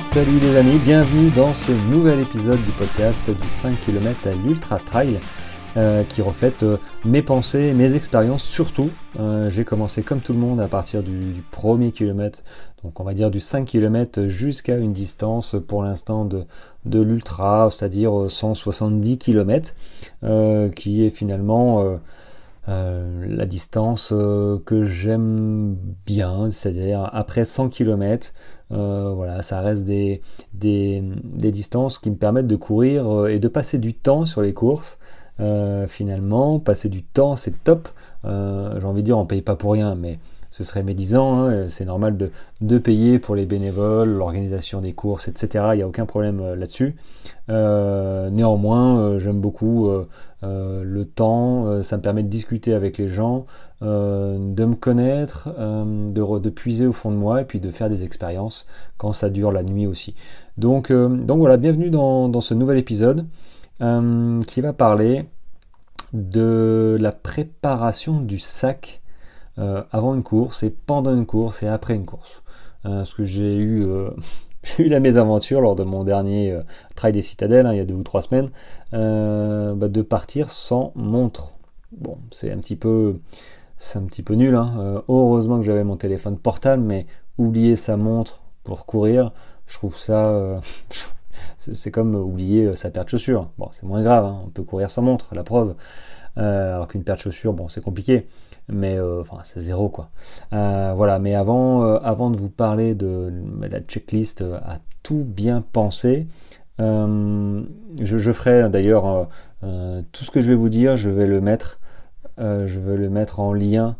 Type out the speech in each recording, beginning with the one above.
salut les amis, bienvenue dans ce nouvel épisode du podcast du 5 km à l'Ultra Trail euh, qui reflète euh, mes pensées, mes expériences surtout. Euh, j'ai commencé comme tout le monde à partir du, premier kilomètre, donc on va dire du 5 km jusqu'à une distance pour l'instant de, de l'ultra, c'est-à-dire 170 km, qui est finalement la distance que j'aime bien, c'est-à-dire après 100 km, euh, voilà, ça reste des, distances qui me permettent de courir et de passer du temps sur les courses. finalement, passer du temps, c'est top. J'ai envie de dire, on paye pas pour rien, mais ce serait médisant. Hein, c'est normal de, payer pour les bénévoles, l'organisation des courses, etc. Il n'y a aucun problème là-dessus. néanmoins, j'aime beaucoup euh, le temps, euh, ça me permet de discuter avec les gens, euh, de me connaître, de, de, puiser au fond de moi et puis de faire des expériences quand ça dure la nuit aussi. Donc, donc voilà, bienvenue dans, ce nouvel épisode qui va parler de la préparation du sac avant une course et pendant une course et après une course. ce que j'ai eu j'ai eu la mésaventure lors de mon dernier euh, trail des citadelles, hein, il y a deux ou trois semaines, euh, bah, de partir sans montre. Bon, c'est un petit peu, c'est un petit peu nul. Hein. Euh, heureusement que j'avais mon téléphone portable, mais oublier sa montre pour courir, je trouve ça, c'est comme oublier sa paire de chaussures. Bon, c'est moins grave, hein. on peut courir sans montre, la preuve. alors qu'une paire de chaussures, bon, c'est compliqué mais euh, enfin c'est zéro quoi. Euh, voilà, mais avant, euh, avant de vous parler de, la checklist à tout bien penser, je, ferai d'ailleurs tout ce que je vais vous dire, je vais le mettre, je vais le mettre en lien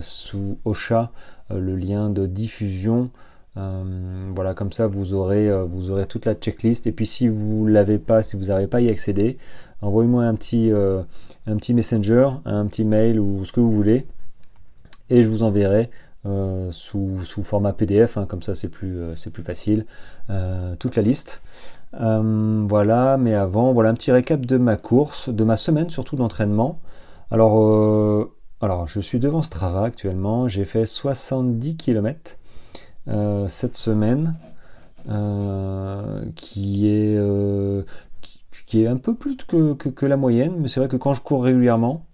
sous Ocha, le lien de diffusion. voilà, comme ça vous aurez, vous aurez toute la checklist. Et puis si vous l'avez pas, si vous n'arrivez pas à y accéder, envoyez-moi un petit, euh, un petit messenger, un petit mail ou ce que vous voulez, et je vous enverrai euh, sous, format PDF, hein, comme ça c'est plus, euh, c'est plus facile, toute la liste. voilà, mais avant, voilà un petit récap de ma course, de ma semaine surtout d'entraînement. Alors, alors, je suis devant Strava actuellement, j'ai fait 70 km cette semaine. qui est qui est un peu plus que, la moyenne, mais c'est vrai que quand je cours régulièrement,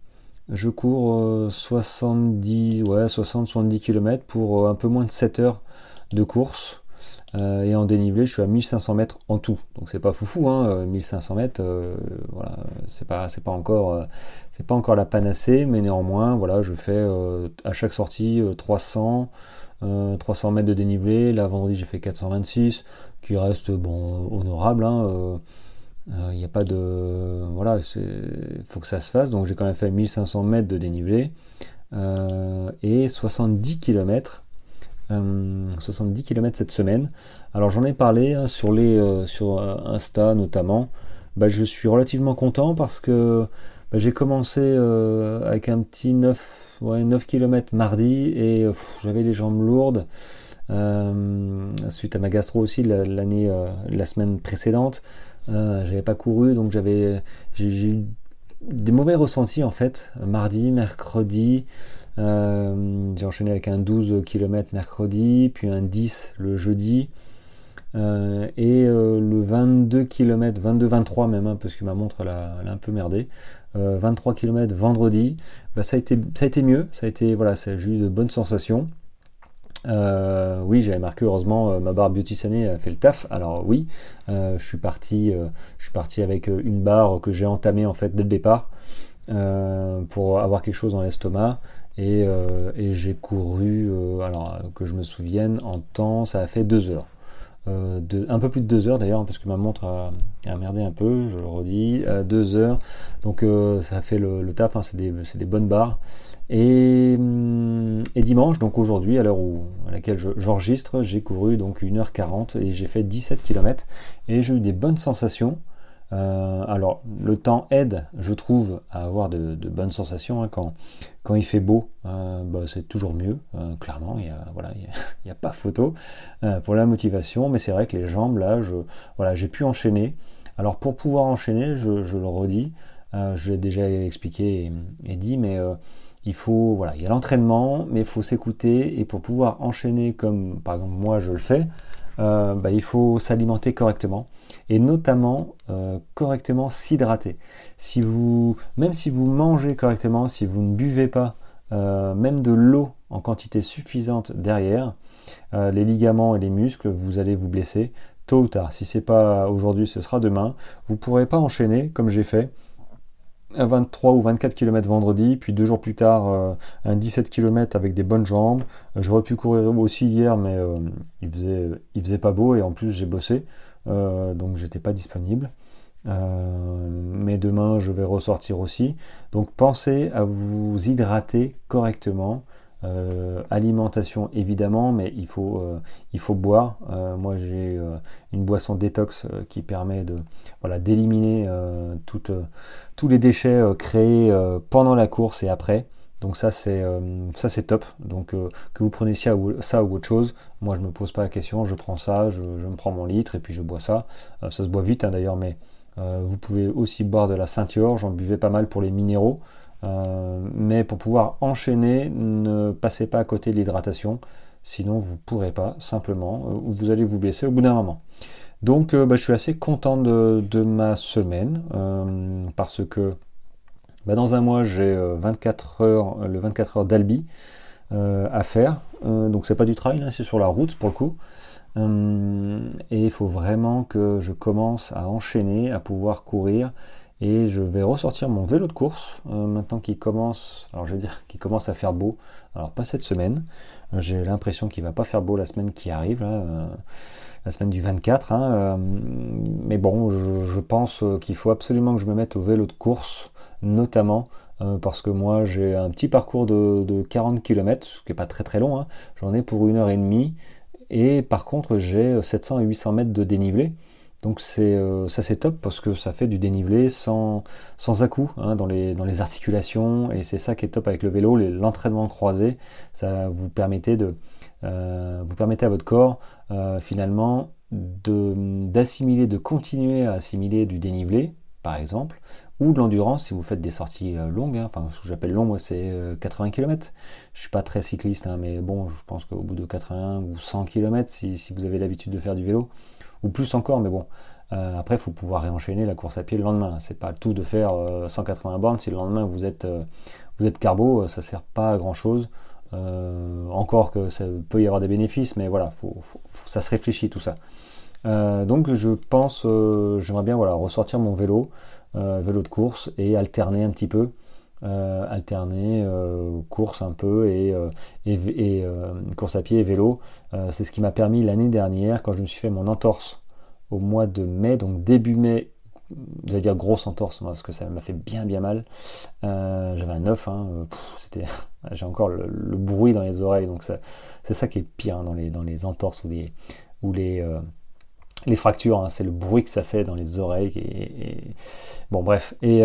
je cours 70, euh, ouais, 60-70 km pour euh, un peu moins de 7 heures de course. Euh, et en dénivelé, je suis à 1500 mètres en tout. Donc c'est pas foufou, hein, 1500 mètres, voilà, c'est pas, c'est pas encore, c'est pas encore la panacée, mais néanmoins, voilà, je fais à chaque sortie 300, 300 mètres de dénivelé. Là, vendredi, j'ai fait 426, qui reste bon, honorable. Hein, il euh, n'y a pas de. Voilà, il faut que ça se fasse. Donc j'ai quand même fait 1500 mètres de dénivelé euh, et 70 km. 70 km cette semaine. Alors j'en ai parlé hein, sur, les, euh, sur Insta notamment. Bah, je suis relativement content parce que bah, j'ai commencé avec un petit 9, ouais, 9 km mardi et j'avais les jambes lourdes. suite à ma gastro aussi l'année la semaine précédente euh, j'avais pas couru, donc j'avais j'ai eu des mauvais ressentis en fait. Mardi, mercredi, euh, j'ai enchaîné avec un 12 km mercredi, puis un 10 le jeudi. Euh, et le 22 km, 22-23 même, hein, parce que ma montre elle un peu merdé. 23 km vendredi, bah, ça, a été, ça a été mieux, ça a été, voilà, eu de bonnes sensations. Euh, oui, j'avais marqué heureusement euh, ma barre Beauty Sané a fait le taf. Alors oui, euh, je suis parti, je suis parti avec une barre que j'ai entamée en fait dès le départ pour avoir quelque chose dans l'estomac. Et, j'ai couru, alors que je me souvienne, en temps, ça a fait deux heures. un peu plus de deux heures d'ailleurs, parce que ma montre a, merdé un peu, je le redis, deux heures. Donc ça a fait le, taf, hein, c'est des, des, bonnes barres. Hum, et, dimanche, donc aujourd'hui, à l'heure à laquelle j'enregistre, j'ai couru donc 1h40 et j'ai fait 17 km et j'ai eu des bonnes sensations. Euh, alors, le temps aide, je trouve, à avoir de, bonnes sensations. Hein, quand, quand il fait beau, euh, bah, c'est toujours mieux, euh, clairement. Il n'y a, voilà, pas photo pour la motivation, mais c'est vrai que les jambes, là, je, voilà, j'ai pu enchaîner. Alors, pour pouvoir enchaîner, je, le redis, je l'ai déjà expliqué et dit, mais il faut, voilà, il y a l'entraînement, mais il faut s'écouter et pour pouvoir enchaîner comme par exemple moi je le fais, bah, il faut s'alimenter correctement et notamment correctement s'hydrater. Si même si vous mangez correctement, si vous ne buvez pas même de l'eau en quantité suffisante derrière, les ligaments et les muscles, vous allez vous blesser tôt ou tard. Si c'est pas aujourd'hui, ce sera demain. Vous pourrez pas enchaîner comme j'ai fait. Un 23 ou 24 km vendredi, puis deux jours plus tard euh, un 17 km avec des bonnes jambes. Euh, j'aurais pu courir aussi hier, mais euh, il, faisait, il faisait pas beau et en plus j'ai bossé, donc j'étais pas disponible. mais demain je vais ressortir aussi. Donc pensez à vous hydrater correctement. Euh, alimentation évidemment, mais il faut, euh, boire. Euh, moi j'ai une boisson détox qui permet de voilà, d'éliminer tous les déchets créés pendant la course et après. Donc ça c'est ça c'est top. Donc que vous preniez ça ou, ça ou autre chose, moi je me pose pas la question, je prends ça, je, me prends mon litre et puis je bois ça. ça se boit vite hein, d'ailleurs, mais vous pouvez aussi boire de la ceinture. J'en buvais pas mal pour les minéraux. Euh, mais pour pouvoir enchaîner, ne passez pas à côté de l'hydratation, sinon vous ne pourrez pas simplement, euh, ou vous allez vous blesser au bout d'un moment. Donc euh, bah, je suis assez content de, ma semaine, parce que bah, dans un mois j'ai 24 heures, le 24 heures d'Albi à faire, donc c'est pas du trail, hein, c'est sur la route pour le coup. et il faut vraiment que je commence à enchaîner, à pouvoir courir et je vais ressortir mon vélo de course euh, maintenant qu'il commence, alors je vais dire qu'il commence à faire beau. Alors pas cette semaine, euh, j'ai l'impression qu'il va pas faire beau la semaine qui arrive, euh, la semaine du 24. Hein, mais bon, je, pense qu'il faut absolument que je me mette au vélo de course, notamment parce que moi j'ai un petit parcours de, 40 km, ce qui n'est pas très très long. Hein. J'en ai pour une heure et demie. Et par contre j'ai 700 et 800 mètres de dénivelé. Donc euh, ça c'est top parce que ça fait du dénivelé sans, sans à-coup hein, dans, les, dans les articulations et c'est ça qui est top avec le vélo, l'entraînement croisé, ça vous permettait de euh, vous permettez à votre corps euh, finalement d'assimiler, de, continuer à assimiler du dénivelé par exemple, ou de l'endurance si vous faites des sorties longues, hein. enfin ce que j'appelle long moi c'est 80 km. Je suis pas très cycliste hein, mais bon je pense qu'au bout de 80 ou 100 km si, si vous avez l'habitude de faire du vélo, plus encore, mais bon. Euh, après, faut pouvoir réenchaîner la course à pied le lendemain. C'est pas tout de faire 180 euh, bornes. Si le lendemain vous êtes, euh, vous êtes carbo, ça sert pas à grand chose. encore que ça peut y avoir des bénéfices, mais voilà, ça se réfléchit tout ça. donc je pense, j'aimerais bien voilà, ressortir mon vélo, vélo de course, et alterner un petit peu. Alterner course un peu et, et course à pied et vélo. c'est ce qui m'a permis l'année dernière, quand je me suis fait mon entorse au mois de mai, donc début mai, j'allais dire grosse entorse, parce que ça m'a fait bien bien mal. Euh, j'avais un œuf, hein, euh, c'était, j'ai encore le, bruit dans les oreilles, donc c'est ça qui est pire hein, dans, les, entorses ou les, euh, les fractures, hein, c'est le bruit que ça fait dans les oreilles. Et, Bon bref, et,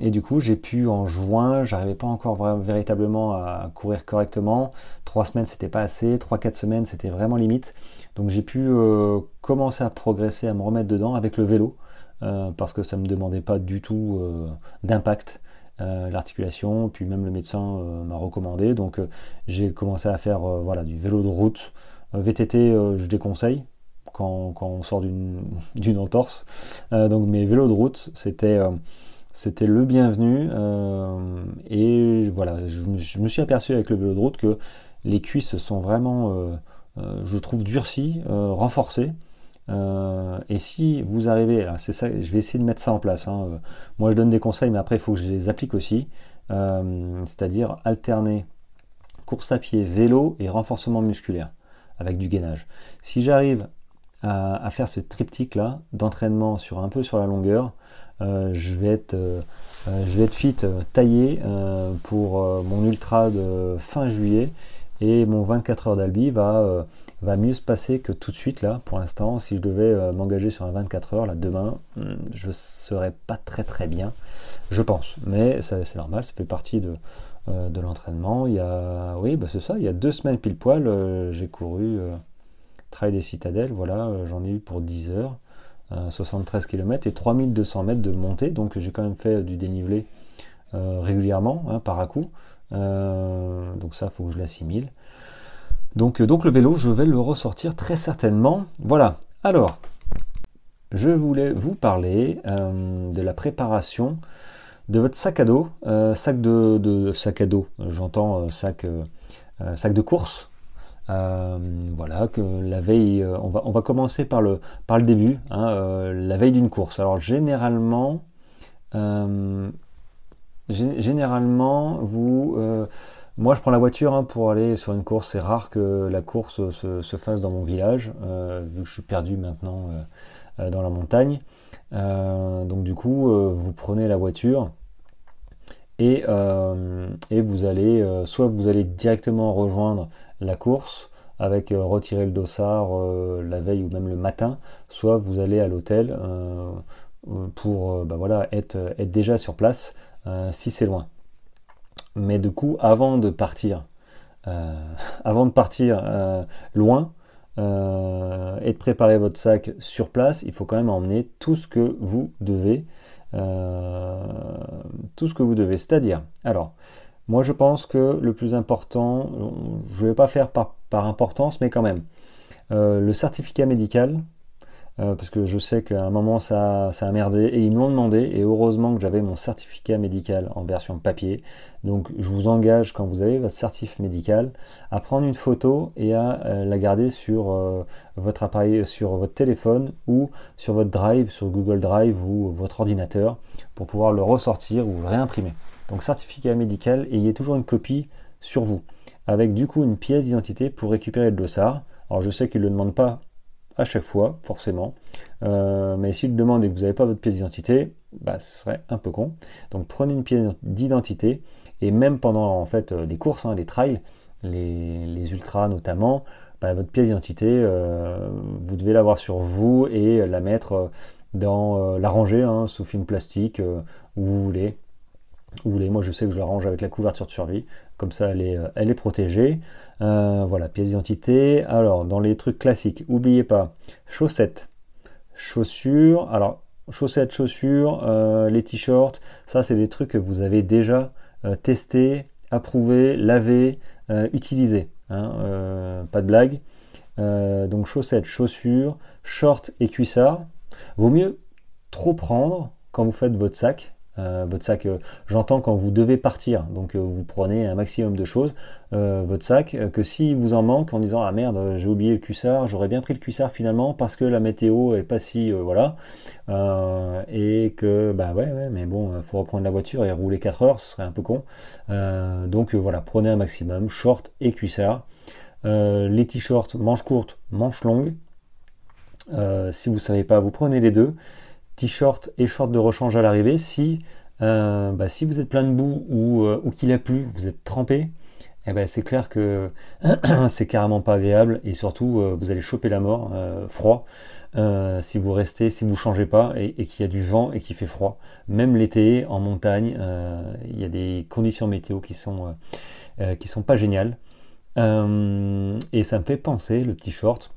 et du coup j'ai pu en juin, j'arrivais pas encore véritablement à courir correctement. Trois semaines c'était pas assez, trois quatre semaines c'était vraiment limite. Donc j'ai pu euh, commencer à progresser, à me remettre dedans avec le vélo, euh, parce que ça me demandait pas du tout euh, d'impact. l'articulation, puis même le médecin m'a recommandé, donc j'ai commencé à faire voilà, du vélo de route. VTT, je déconseille quand, on sort d'une entorse. donc mes vélos de route, c'était c'était le bienvenu. et voilà, je, me suis aperçu avec le vélo de route que les cuisses sont vraiment euh, je trouve durci, euh, renforcé. Euh, et si vous arrivez, c'est ça, je vais essayer de mettre ça en place. Hein. Moi, je donne des conseils, mais après, il faut que je les applique aussi. C'est-à-dire alterner course à pied, vélo et renforcement musculaire avec du gainage. Si j'arrive à, faire ce triptyque là d'entraînement sur un peu sur la longueur, je vais être je vais être fit taillé pour mon ultra de fin juillet et mon 24 heures d'Albi va, euh, va mieux se passer que tout de suite là. Pour l'instant, si je devais euh, m'engager sur un 24 heures là demain, hmm, je serais pas très très bien, je pense. Mais c'est normal, ça fait partie de, euh, de l'entraînement. Il y a, oui, bah c'est ça. Il y a deux semaines pile poil, j'ai couru Trail des Citadelles. Voilà, j'en ai eu pour 10 heures. 73 km et 3200 mètres de montée, donc j'ai quand même fait du dénivelé régulièrement, hein, par à coup. Euh, donc ça, faut que je l'assimile. Donc, donc le vélo, je vais le ressortir très certainement. Voilà. Alors, je voulais vous parler de la préparation de votre sac à dos, sac de, sac à dos, j'entends sac de course, euh, voilà, que la veille, euh, on va, on va commencer par le, par le début, hein, euh, la veille d'une course. Alors généralement, généralement, vous, moi je prends la voiture hein, pour aller sur une course. C'est rare que la course se, fasse dans mon village, vu que je suis perdu maintenant dans la montagne. donc du coup, vous prenez la voiture. Et, et, vous allez soit vous allez directement rejoindre la course avec euh, retirer le dossard euh, la veille ou même le matin, soit vous allez à l'hôtel euh, pour bah voilà, être, être, déjà sur place si c'est loin. Mais du coup, avant de partir, avant de partir loin, et de préparer votre sac sur place, il faut quand même emmener tout ce que vous devez. tout ce que vous devez. C'est-à-dire, alors, moi, je pense que le plus important, je ne vais pas faire par, importance, mais quand même, euh, le certificat médical, euh, parce que je sais qu'à un moment ça, a merdé et ils me l'ont demandé et heureusement que j'avais mon certificat médical en version papier. Donc je vous engage quand vous avez votre certif médical à prendre une photo et à euh, la garder sur votre appareil, sur votre téléphone ou sur votre drive, sur Google Drive ou votre ordinateur pour pouvoir le ressortir ou le réimprimer. Donc certificat médical, ayez toujours une copie sur vous, avec du coup une pièce d'identité pour récupérer le dossard. Alors je sais qu'il ne le demande pas à chaque fois, forcément, euh, mais s'il le demande et que vous n'avez pas votre pièce d'identité, bah, ce serait un peu con. Donc prenez une pièce d'identité, et même pendant en fait les courses, hein, les trails, les, ultras notamment, bah, votre pièce d'identité, euh, vous devez l'avoir sur vous et la mettre dans euh, la rangée hein, sous film plastique où vous voulez vous voulez, moi je sais que je la range avec la couverture de survie, comme ça elle est, euh, elle est protégée. Euh, voilà, pièce d'identité. Alors, dans les trucs classiques, n'oubliez pas, chaussettes, chaussures, alors chaussettes, chaussures, euh, les t-shirts, ça c'est des trucs que vous avez déjà testé, approuvé, lavé, utilisé. Hein, pas de blague. donc chaussettes, chaussures, shorts et cuissards. Vaut mieux trop prendre quand vous faites votre sac, euh, votre sac, euh, j'entends quand vous devez partir, donc euh, vous prenez un maximum de choses, votre sac, que si vous en manque en disant ah merde j'ai oublié le cuissard, j'aurais bien pris le cuissard finalement parce que la météo est pas si voilà, et que bah ouais, ouais mais bon faut reprendre la voiture et rouler 4 heures, ce serait un peu con. donc voilà, prenez un maximum, short et cuissard. les t-shirts, manches courtes, manches longues. si vous savez pas, vous prenez les deux t-shirt et short de rechange à l'arrivée. Si, euh, bah, si vous êtes plein de boue ou, euh, ou qu'il a plu, vous êtes trempé, eh ben, c'est clair que c'est carrément pas agréable et surtout euh, vous allez choper la mort froid si vous restez, si vous changez pas et, qu'il y a du vent et qu'il fait froid. Même l'été en montagne, il y a des conditions météo qui sont qui sont pas géniales. et ça me fait penser le t-shirt,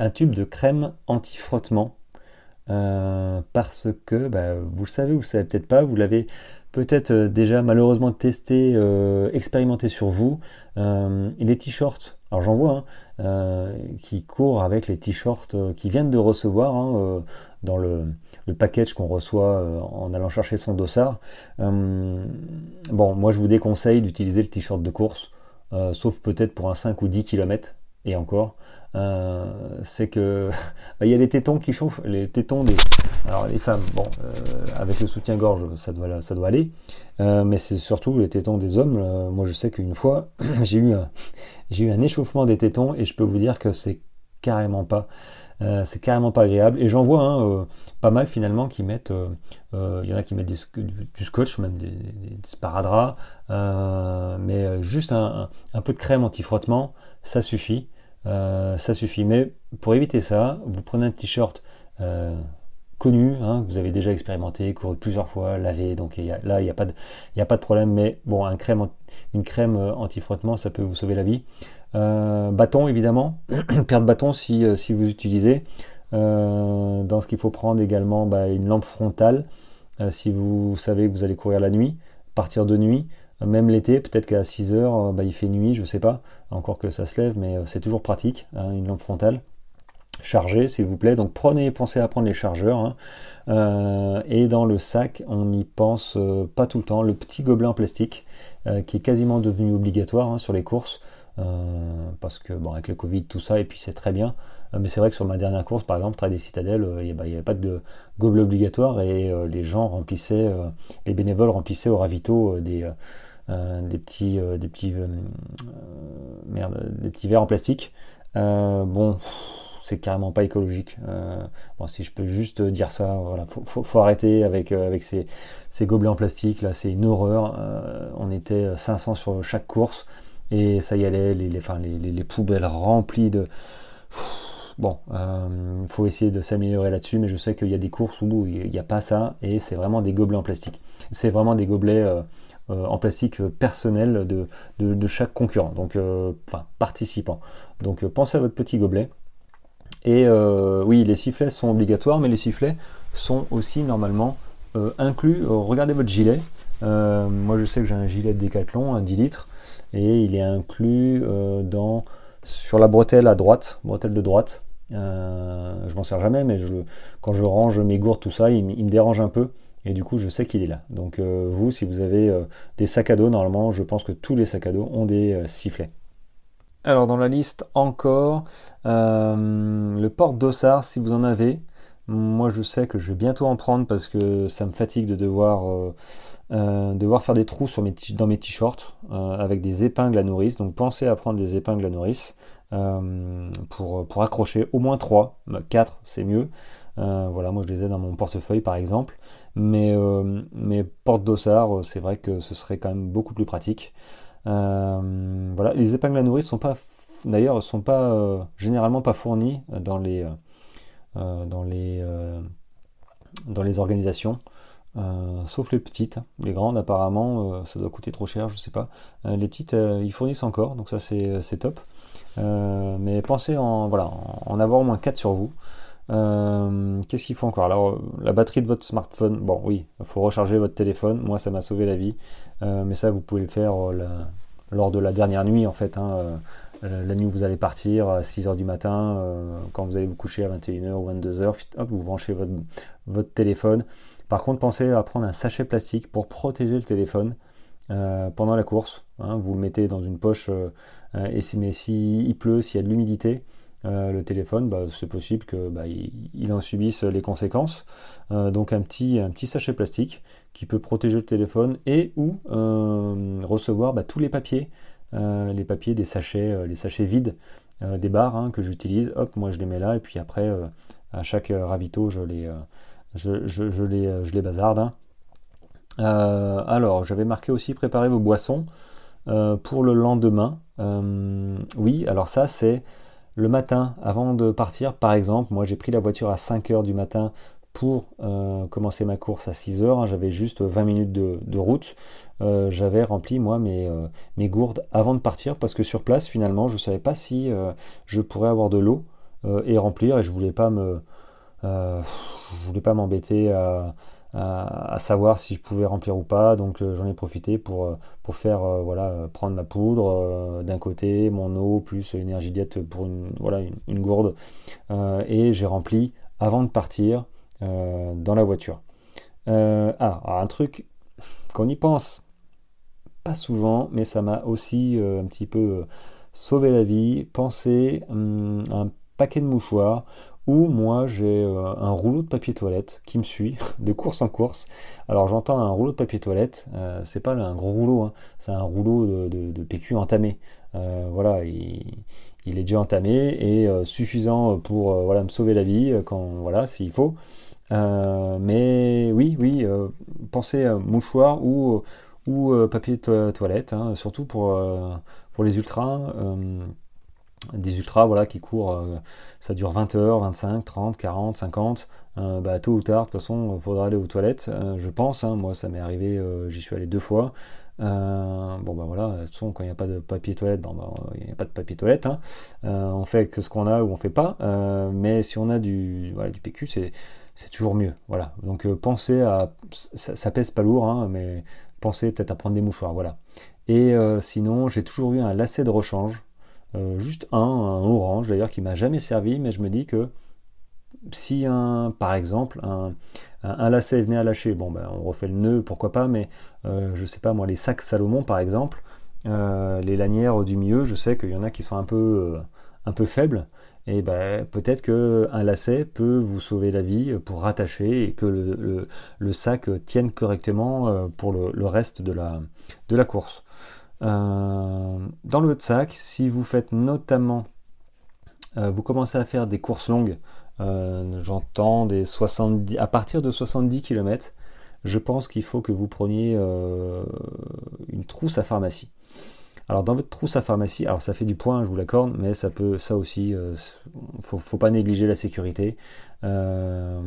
un tube de crème anti-frottement euh, parce que bah, vous le savez, vous le savez peut-être pas, vous l'avez peut-être euh, déjà malheureusement testé, euh, expérimenté sur vous. les t-shirts, alors j'en vois hein, qui courent avec les t-shirts qui viennent de recevoir hein, dans le, le package qu'on reçoit en allant chercher son dossard. bon, moi je vous déconseille d'utiliser le t-shirt de course, sauf peut-être pour un 5 ou 10 km et encore. Euh, c'est que il y a les tétons qui chauffent, les tétons des alors les femmes, bon, euh, avec le soutien-gorge, ça doit ça doit aller, euh, mais c'est surtout les tétons des hommes. moi, je sais qu'une fois, j'ai eu un eu un échauffement des tétons et je peux vous dire que c'est carrément pas c'est carrément pas agréable. Et j'en vois hein, pas mal finalement qui mettent il y en a qui mettent du, scotch même des, des, sparadraps. Mais juste un, un, peu de crème anti-frottement ça suffit ça suffit. Mais pour éviter ça, vous prenez un t-shirt euh, connu, hein, que vous avez déjà expérimenté, couru plusieurs fois, lavé, donc là il n'y a, pas de, a problème, mais bon, un crème, une crème euh, anti-frottement, ça peut vous sauver la vie. bâton évidemment, paire de bâton si, si vous utilisez. dans ce qu'il faut prendre également bah, une lampe frontale, si vous savez que vous allez courir la nuit, partir de nuit, Même l'été, peut-être qu'à 6 heures, bah, il fait nuit, je sais pas, encore que ça se lève, mais c'est toujours pratique, hein, une lampe frontale chargée, s'il vous plaît. Donc prenez, pensez à prendre les chargeurs. Hein. et dans le sac, on n'y pense pas tout le temps. Le petit gobelet en plastique, qui est quasiment devenu obligatoire hein, sur les courses. Euh, parce que bon avec le Covid tout ça et puis c'est très bien euh, mais c'est vrai que sur ma dernière course par exemple Trail des Citadelles euh, il n'y avait pas de gobelet obligatoire et les gens remplissaient les bénévoles remplissaient au ravito des des petits des petits merde des petits verres en plastique bon c'est carrément pas écologique. bon, si je peux juste dire ça, voilà, faut, faut, arrêter avec, avec ces, ces, gobelets en plastique, là, c'est une horreur. on était 500 sur chaque course. Et ça y allait, les, les, les, poubelles remplies de... Bon, il euh, faut essayer de s'améliorer là-dessus, mais je sais qu'il y a des courses où il n'y a pas ça, et c'est vraiment des gobelets en plastique. C'est vraiment des gobelets euh, euh, en plastique personnels de, chaque concurrent, donc enfin participant. Donc pensez à votre petit gobelet. Et oui, les sifflets sont obligatoires, mais les sifflets sont aussi normalement inclus. regardez votre gilet. moi, je sais que j'ai un gilet de Décathlon, un 10 litres et il est inclus euh, sur la bretelle à droite, bretelle de droite. Euh, je m'en sers jamais, mais quand je range mes gourdes, tout ça, il, me dérange un peu. Et du coup, je sais qu'il est là. Donc euh, vous, si vous avez des sacs à dos, normalement, je pense que tous les sacs à dos ont des sifflets. Alors dans la liste encore, le porte-dossard, si vous en avez. Moi, je sais que je vais bientôt en prendre parce que ça me fatigue de devoir euh, devoir faire des trous dans mes t-shirts euh, avec des épingles à nourrice. Donc pensez à prendre des épingles à nourrice euh, pour, pour accrocher au moins 3, 4 c'est mieux. Voilà, moi je les ai dans mon portefeuille par exemple. Mais mes porte-dossards, c'est vrai que ce serait quand même beaucoup plus pratique. voilà, les épingles à nourrice sont pas d'ailleurs sont pas généralement pas fournies dans les organisations. Euh, sauf les petites. Les grandes, apparemment, euh, ça doit coûter trop cher, je sais pas. Euh, les petites, ils fournissent encore, donc ça c'est top. mais pensez en, voilà, en avoir au moins 4 sur vous. Qu'est-ce qu'il faut encore? Alors, la batterie de votre smartphone, bon, oui, il faut recharger votre téléphone. Moi, ça m'a sauvé la vie. mais ça, vous pouvez le faire lors de la dernière nuit, en fait. Hein, la nuit où vous allez partir à 6h du matin, quand vous allez vous coucher à 21h ou 22h, hop, vous branchez votre, téléphone. Par contre, pensez à prendre un sachet plastique pour protéger le téléphone euh, pendant la course. Hein. vous le mettez dans une poche, euh, euh, et si, mais s'il pleut, s'il y a de l'humidité, le téléphone, bah, c'est possible qu'il bah, en subisse les conséquences. donc un petit, un petit sachet plastique qui peut protéger le téléphone et ou recevoir bah, tous les papiers, les papiers des sachets, les sachets vides des barres hein, que j'utilise. Hop, moi je les mets là et puis après à chaque ravito je les je, les, euh, je les bazarde. Hein. Euh, alors, j'avais marqué aussi préparer vos boissons euh, pour le lendemain. oui, alors ça, c'est le matin avant de partir. Par exemple, moi j'ai pris la voiture à 5 h du matin pour commencer ma course à 6 h hein. J'avais juste 20 minutes de, route. J'avais rempli moi mes, mes, gourdes avant de partir parce que sur place finalement je ne savais pas si je pourrais avoir de l'eau et remplir et je voulais pas me, euh, je voulais pas m'embêter à, savoir si je pouvais remplir ou pas, donc euh, j'en ai profité pour, euh, faire voilà prendre ma poudre d'un côté, mon eau plus l'énergie diète pour une voilà une, gourde et j'ai rempli avant de partir dans la voiture. ah, un truc qu'on y pense pas souvent, mais ça m'a aussi un petit peu sauvé la vie. Pensez hum, un paquet de mouchoirs ou moi j'ai euh, un rouleau de papier toilette qui me suit de course en course. Alors j'entends un rouleau de papier toilette, euh, c'est pas un gros rouleau, hein. c'est un rouleau de, PQ entamé. Euh, voilà, il, est déjà entamé et suffisant pour me sauver la vie quand voilà s'il faut. mais oui, oui, pensez à mouchoir ou, ou papier toilette, hein, surtout pour, pour les ultras des ultras voilà, qui courent, euh, ça dure 20 heures, 25, 30, 40, 50. bah, tôt ou tard, de toute façon, il faudra aller aux toilettes, euh, je pense. Hein. moi, ça m'est arrivé, euh, j'y suis allé deux fois. bon, bah voilà, de toute façon, quand il n'y a pas de papier toilette, bah, il n'y a pas de papier toilette. Hein. on fait ce qu'on a ou on fait pas. mais si on a du, voilà, du PQ, c'est toujours mieux. Voilà. Donc pensez à, ça, pèse pas lourd, hein, mais pensez peut-être à prendre des mouchoirs, voilà. Et sinon, j'ai toujours eu un lacet de rechange, juste un, un orange d'ailleurs, qui m'a jamais servi, mais je me dis que si un, par exemple, un, un, lacet venait à lâcher, bon ben on refait le nœud, pourquoi pas, mais je sais pas moi, les sacs Salomon par exemple, les lanières du milieu, je sais qu'il y en a qui sont un peu, un peu faibles, et ben, peut-être qu'un lacet peut vous sauver la vie pour rattacher et que le, sac tienne correctement euh, pour le, reste de la, de la course. Euh, dans le sac, si vous faites notamment, euh, vous commencez à faire des courses longues, j'entends des 70, à partir de 70 km, je pense qu'il faut que vous preniez une trousse à pharmacie. Alors dans votre trousse à pharmacie, alors ça fait du point, je vous l'accorde, mais ça peut, ça aussi, euh, faut, faut, pas négliger la sécurité. Euh,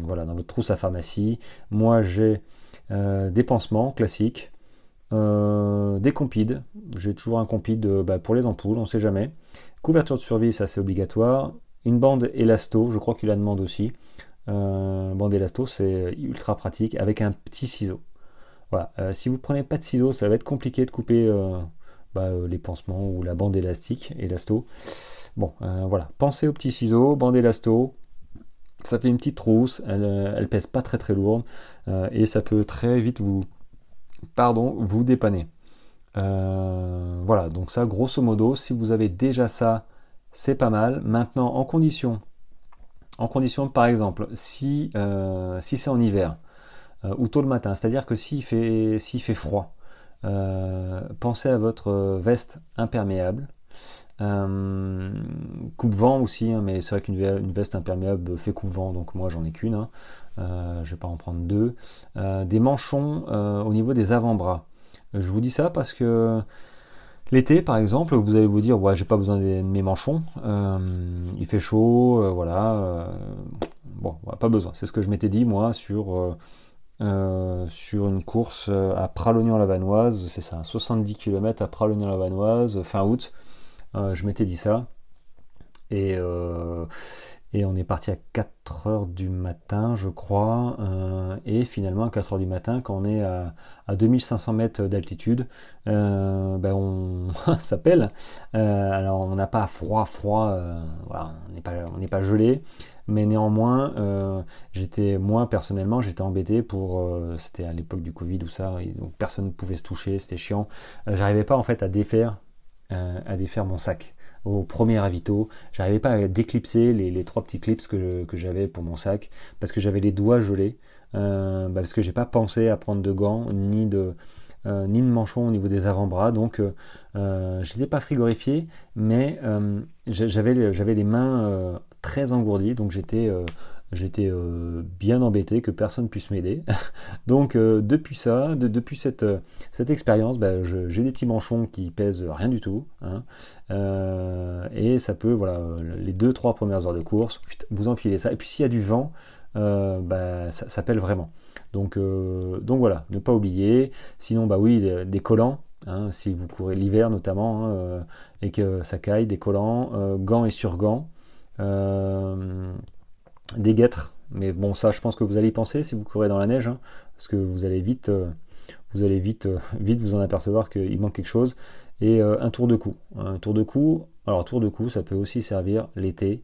voilà, dans votre trousse à pharmacie, moi j'ai euh, des pansements classiques, des compides, j'ai toujours un compide bah, pour les ampoules, on sait jamais. Couverture de survie, ça c'est obligatoire. Une bande élasto, je crois qu'il la demande aussi. bande élasto, c'est ultra pratique avec un petit ciseau. Voilà. si vous prenez pas de ciseaux, ça va être compliqué de couper bah, euh, les pansements ou la bande élastique, élasto. Bon, euh, voilà, pensez aux petits ciseaux, bande élasto, ça fait une petite trousse, elle, euh, elle pèse pas très très lourde et ça peut très vite vous, pardon, vous dépanner. voilà, donc ça, grosso modo, si vous avez déjà ça, c'est pas mal. Maintenant, en condition, en condition, par exemple, si, si c'est en hiver ou tôt le matin, c'est-à-dire que s'il fait, s'il fait froid, euh, pensez à votre veste imperméable. Euh, coupe-vent aussi, hein, mais c'est vrai qu'une veste imperméable fait coupe-vent, donc moi j'en ai qu'une. Hein. Euh, je vais pas en prendre deux. des manchons au niveau des avant-bras. Je vous dis ça parce que L'été, par exemple, vous allez vous dire, ouais, j'ai pas besoin de mes manchons, il fait chaud, voilà, bon, pas besoin. C'est ce que je m'étais dit moi sur euh, sur une course euh, à Pralognan-la-Vanoise, c'est ça, 70 km à Pralognan-la-Vanoise, fin août. Euh, je m'étais dit ça. Et, et on est parti à 4 heures du matin, je crois. et finalement, à 4 heures du matin, quand on est à, 2500 mètres d'altitude, ben on s'appelle. alors, on n'a pas froid, froid, voilà, on n'est pas, pas gelé mais néanmoins euh, j'étais moi personnellement j'étais embêté pour euh, c'était à l'époque du Covid ou ça personne ne pouvait se toucher c'était chiant euh, j'arrivais pas en fait à défaire à défaire mon sac au premier avito j'arrivais pas à déclipser les, trois petits clips que, j'avais pour mon sac parce que j'avais les doigts gelés bah, parce que j'ai pas pensé à prendre de gants ni de ni de manchons au niveau des avant-bras, donc je n'étais pas frigorifié, mais j'avais les mains très engourdi, donc j'étais euh, j'étais euh, bien embêté que personne puisse m'aider. donc euh, depuis ça, depuis cette, cette expérience, bah, j'ai des petits manchons qui pèsent rien du tout, hein. et ça peut, voilà, les deux trois premières heures de course, vous enfilez ça. Et puis s'il y a du vent, bah, ça, pèle vraiment. Donc, donc voilà, ne pas oublier. Sinon, bah oui, des collants. Hein, si vous courez l'hiver notamment hein, et que ça caille, des collants, gants et surgants. Euh, des guêtres, mais bon ça je pense que vous allez y penser si vous courez dans la neige, hein, parce que vous allez vite, euh, vous allez vite, euh, vite vous en apercevoir qu'il manque quelque chose. Et un tour de cou, un tour de cou. Alors tour de cou, ça peut aussi servir l'été,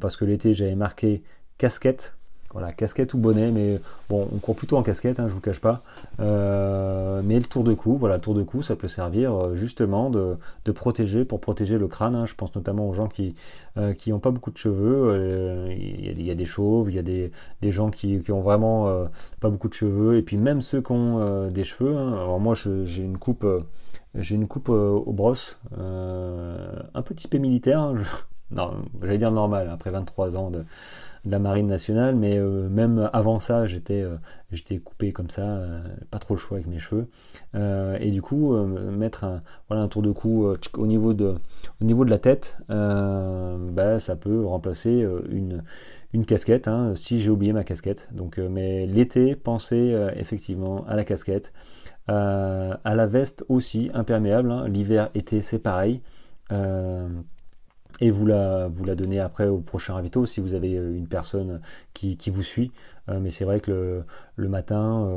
parce que l'été j'avais marqué casquette voilà, casquette ou bonnet, mais bon, on court plutôt en casquette, hein, je vous cache pas. Euh, mais le tour de cou, voilà, le tour de cou, ça peut servir euh, justement de, protéger, pour protéger le crâne. Hein. Je pense notamment aux gens qui n'ont euh, pas beaucoup de cheveux. Il y, a des chauves, il y a des, gens qui, qui, ont vraiment pas beaucoup de cheveux, et puis même ceux qui ont des cheveux. Hein. alors moi, j'ai une coupe, une coupe aux brosses, un peu typé militaire. non, j'allais dire normal après 23 ans de la marine nationale, mais euh, même avant ça, j'étais euh, j'étais coupé comme ça, euh, pas trop le choix avec mes cheveux. et du coup, mettre un, voilà, un tour de cou au, niveau de, la tête, bah, ça peut remplacer une, une casquette, hein, si j'ai oublié ma casquette. Donc, mais l'été, pensez effectivement à la casquette. à la veste aussi imperméable, hein. l'hiver, été, c'est pareil. Et vous la, vous la donnez après au prochain ravito si vous avez une personne qui, vous suit. mais c'est vrai que le, matin,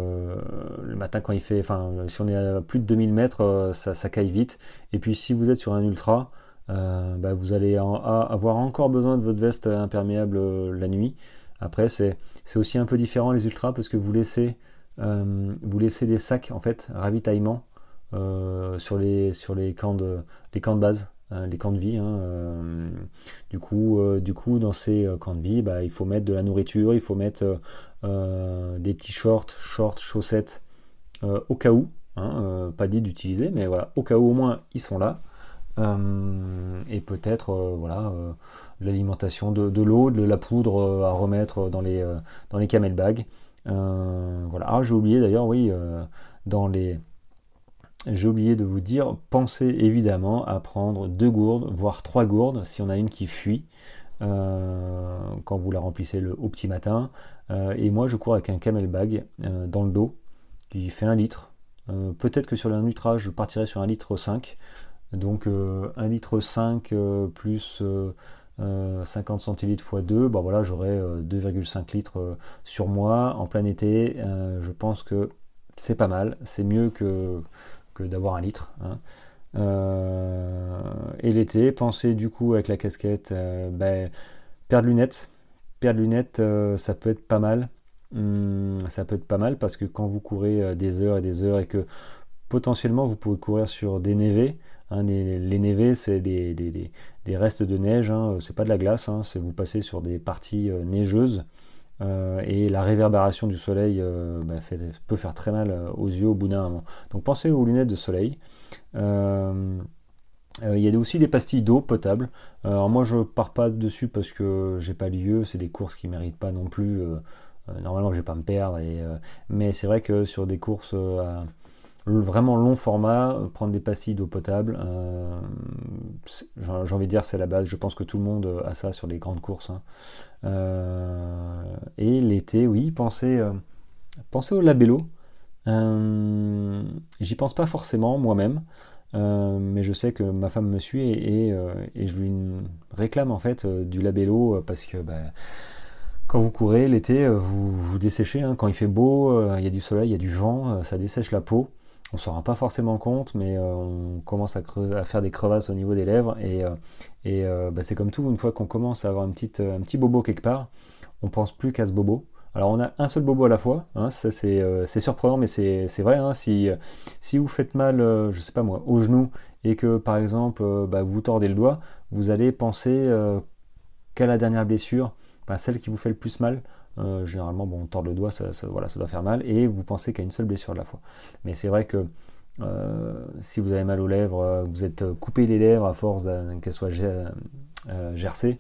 le matin quand il fait, enfin, si on est à plus de 2000 mètres, ça, caille vite. Et puis si vous êtes sur un ultra, bah, vous allez avoir encore besoin de votre veste imperméable la nuit. Après, c'est aussi un peu différent les ultras parce que vous laissez, vous laissez des sacs en fait ravitaillement euh, sur, les, sur les, camps de, les camps de base, hein, les camps de vie. Hein, euh, du, coup, euh, du coup, dans ces camps de vie, bah, il faut mettre de la nourriture, il faut mettre des t-shirts, shorts, chaussettes, au cas où. Hein, pas dit d'utiliser, mais voilà, au cas où au moins ils sont là. et peut-être voilà de l'alimentation, de, l'eau, de la poudre à remettre dans les, dans les camel bags. voilà. Ah, j'ai oublié d'ailleurs, oui, dans les j'ai oublié de vous dire, pensez évidemment à prendre deux gourdes, voire trois gourdes, si on a une qui fuit, euh, quand vous la remplissez le, au petit matin. Euh, et moi, je cours avec un camel bag euh, dans le dos, qui fait un litre. Peut-être que sur l'ultra, je partirai sur un litre 5. Donc un litre 5 plus 50 centilitres x 2, bah voilà, j'aurai 2,5 litres sur moi en plein été. je pense que c'est pas mal, c'est mieux que d'avoir un litre. Hein. Euh, et l'été, pensez du coup avec la casquette, euh, ben, paire de lunettes. Paire de lunettes, euh, ça peut être pas mal. Hum, ça peut être pas mal parce que quand vous courez des heures et des heures et que potentiellement vous pouvez courir sur des névés, hein, les, névés c'est des, des, restes de neige, hein, c'est pas de la glace, c'est vous passez sur des parties neigeuses. Euh, et la réverbération du soleil euh, bah, peut faire très mal euh, aux yeux au bout d'un moment. Donc pensez aux lunettes de soleil. Il y a aussi des pastilles d'eau potable. alors moi je pars pas dessus parce que j'ai pas lieu, c'est des courses qui méritent pas non plus. normalement je vais pas me perdre, mais c'est vrai que sur des courses vraiment long format, prendre des pastilles d'eau potable, j'ai envie de dire c'est la base. Je pense que tout le monde a ça sur les grandes courses. Hein. Euh, et l'été, oui, pensez, euh, pensez au labello. Euh, j'y pense pas forcément moi-même. mais je sais que ma femme me suit et, je lui réclame en fait du labello parce que bah, quand vous courez l'été, vous vous desséchez. Hein. quand il fait beau, il y a du soleil, il y a du vent, ça dessèche la peau on s'en rend pas forcément compte, mais euh, on commence à, faire des crevasses au niveau des lèvres. Et, euh, euh, bah, c'est comme tout, une fois qu'on commence à avoir un petit bobo quelque part, on pense plus qu'à ce bobo. Alors on a un seul bobo à la fois, hein, c'est surprenant, mais c'est vrai. Hein, si, si vous faites mal, je sais pas moi, au genou, et que par exemple bah, vous tordez le doigt, vous allez penser qu'à la dernière blessure, bah, celle qui vous fait le plus mal, euh, généralement, bon, on tord le doigt, ça, voilà, ça doit faire mal, et vous pensez a une seule blessure à la fois. Mais c'est vrai que euh, si vous avez mal aux lèvres, euh, vous êtes coupé les lèvres à force qu'elles soient gercées,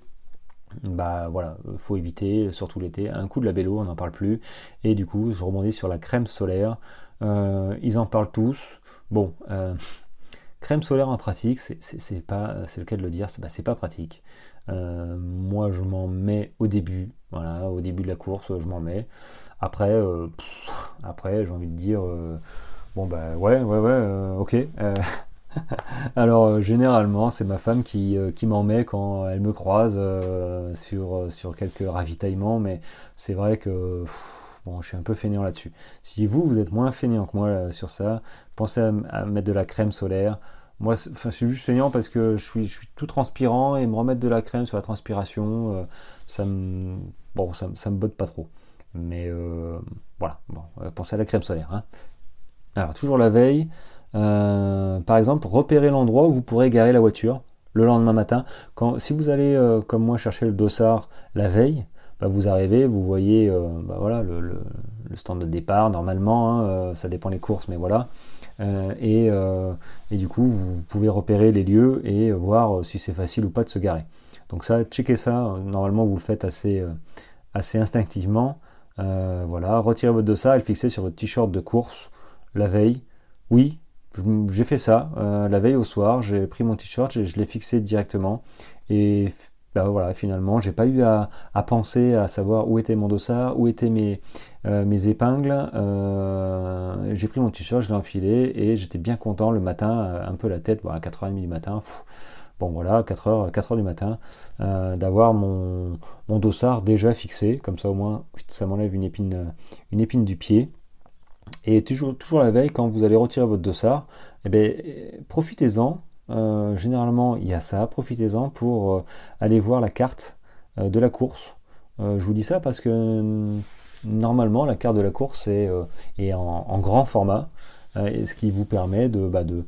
bah voilà, faut éviter, surtout l'été, un coup de labello, on n'en parle plus. Et du coup, je rebondis sur la crème solaire. ils en parlent tous. Bon, crème solaire en pratique, c'est pas, c'est le cas de le dire, c'est bah, pas pratique. moi, je m'en mets au début, voilà, au début de la course, je m'en mets. Après, euh, après j'ai envie de dire, euh, bon bah ouais, ouais, ouais, euh, ok. Alors généralement, c'est ma femme qui, qui m'en met quand elle me croise sur, sur quelques ravitaillements, mais c'est vrai que bon, je suis un peu fainéant là-dessus. Si vous, vous êtes moins fainéant que moi sur ça, pensez à, mettre de la crème solaire. Moi, je suis juste fainéant parce que je suis, je suis tout transpirant et me remettre de la crème sur la transpiration, ça me, ça, me botte pas trop. Mais euh, voilà, bon, pensez à la crème solaire. Hein. Alors, toujours la veille, euh, par exemple, repérez l'endroit où vous pourrez garer la voiture le lendemain matin. Quand, si vous allez, euh, comme moi, chercher le dossard la veille, bah, vous arrivez, vous voyez bah, voilà, le, stand de départ, normalement, hein, ça dépend les courses, mais voilà. Et, et, du coup, vous pouvez repérer les lieux et voir si c'est facile ou pas de se garer. Donc ça, checkez ça. Normalement, vous le faites assez, euh, instinctivement. Euh, voilà, retirez votre dossard et le fixez sur votre t-shirt de course la veille. Oui, j'ai fait ça euh, la veille au soir. J'ai pris mon t-shirt et je l'ai fixé directement. Et bah voilà, finalement, j'ai pas eu à, penser à savoir où était mon dossard, où étaient mes, épingles. j'ai pris mon t-shirt, je l'ai enfilé et j'étais bien content le matin, un peu la tête, à 4h30 du matin. Bon voilà, 4h, 4 heures du matin, d'avoir mon, mon, dossard déjà fixé, comme ça au moins ça m'enlève une épine, une épine du pied. Et toujours, toujours la veille, quand vous allez retirer votre dossard, eh bien, profitez-en. généralement, il y a ça. Profitez-en pour aller voir la carte de la course. je vous dis ça parce que normalement, la carte de la course est, en, grand format, ce qui vous permet de, bah, de,